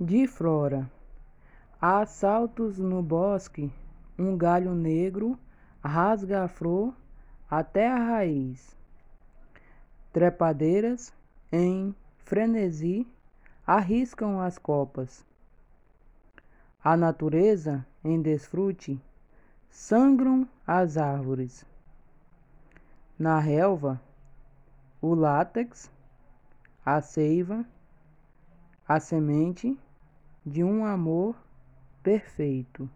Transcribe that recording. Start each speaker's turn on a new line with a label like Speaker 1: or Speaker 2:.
Speaker 1: De flora. Há saltos no bosque, um galho negro rasga a flor até a raiz. Trepadeiras, em frenesi, arriscam as copas. A natureza, em desfrute, sangram as árvores. Na relva, o látex, a seiva, a semente de um amor perfeito.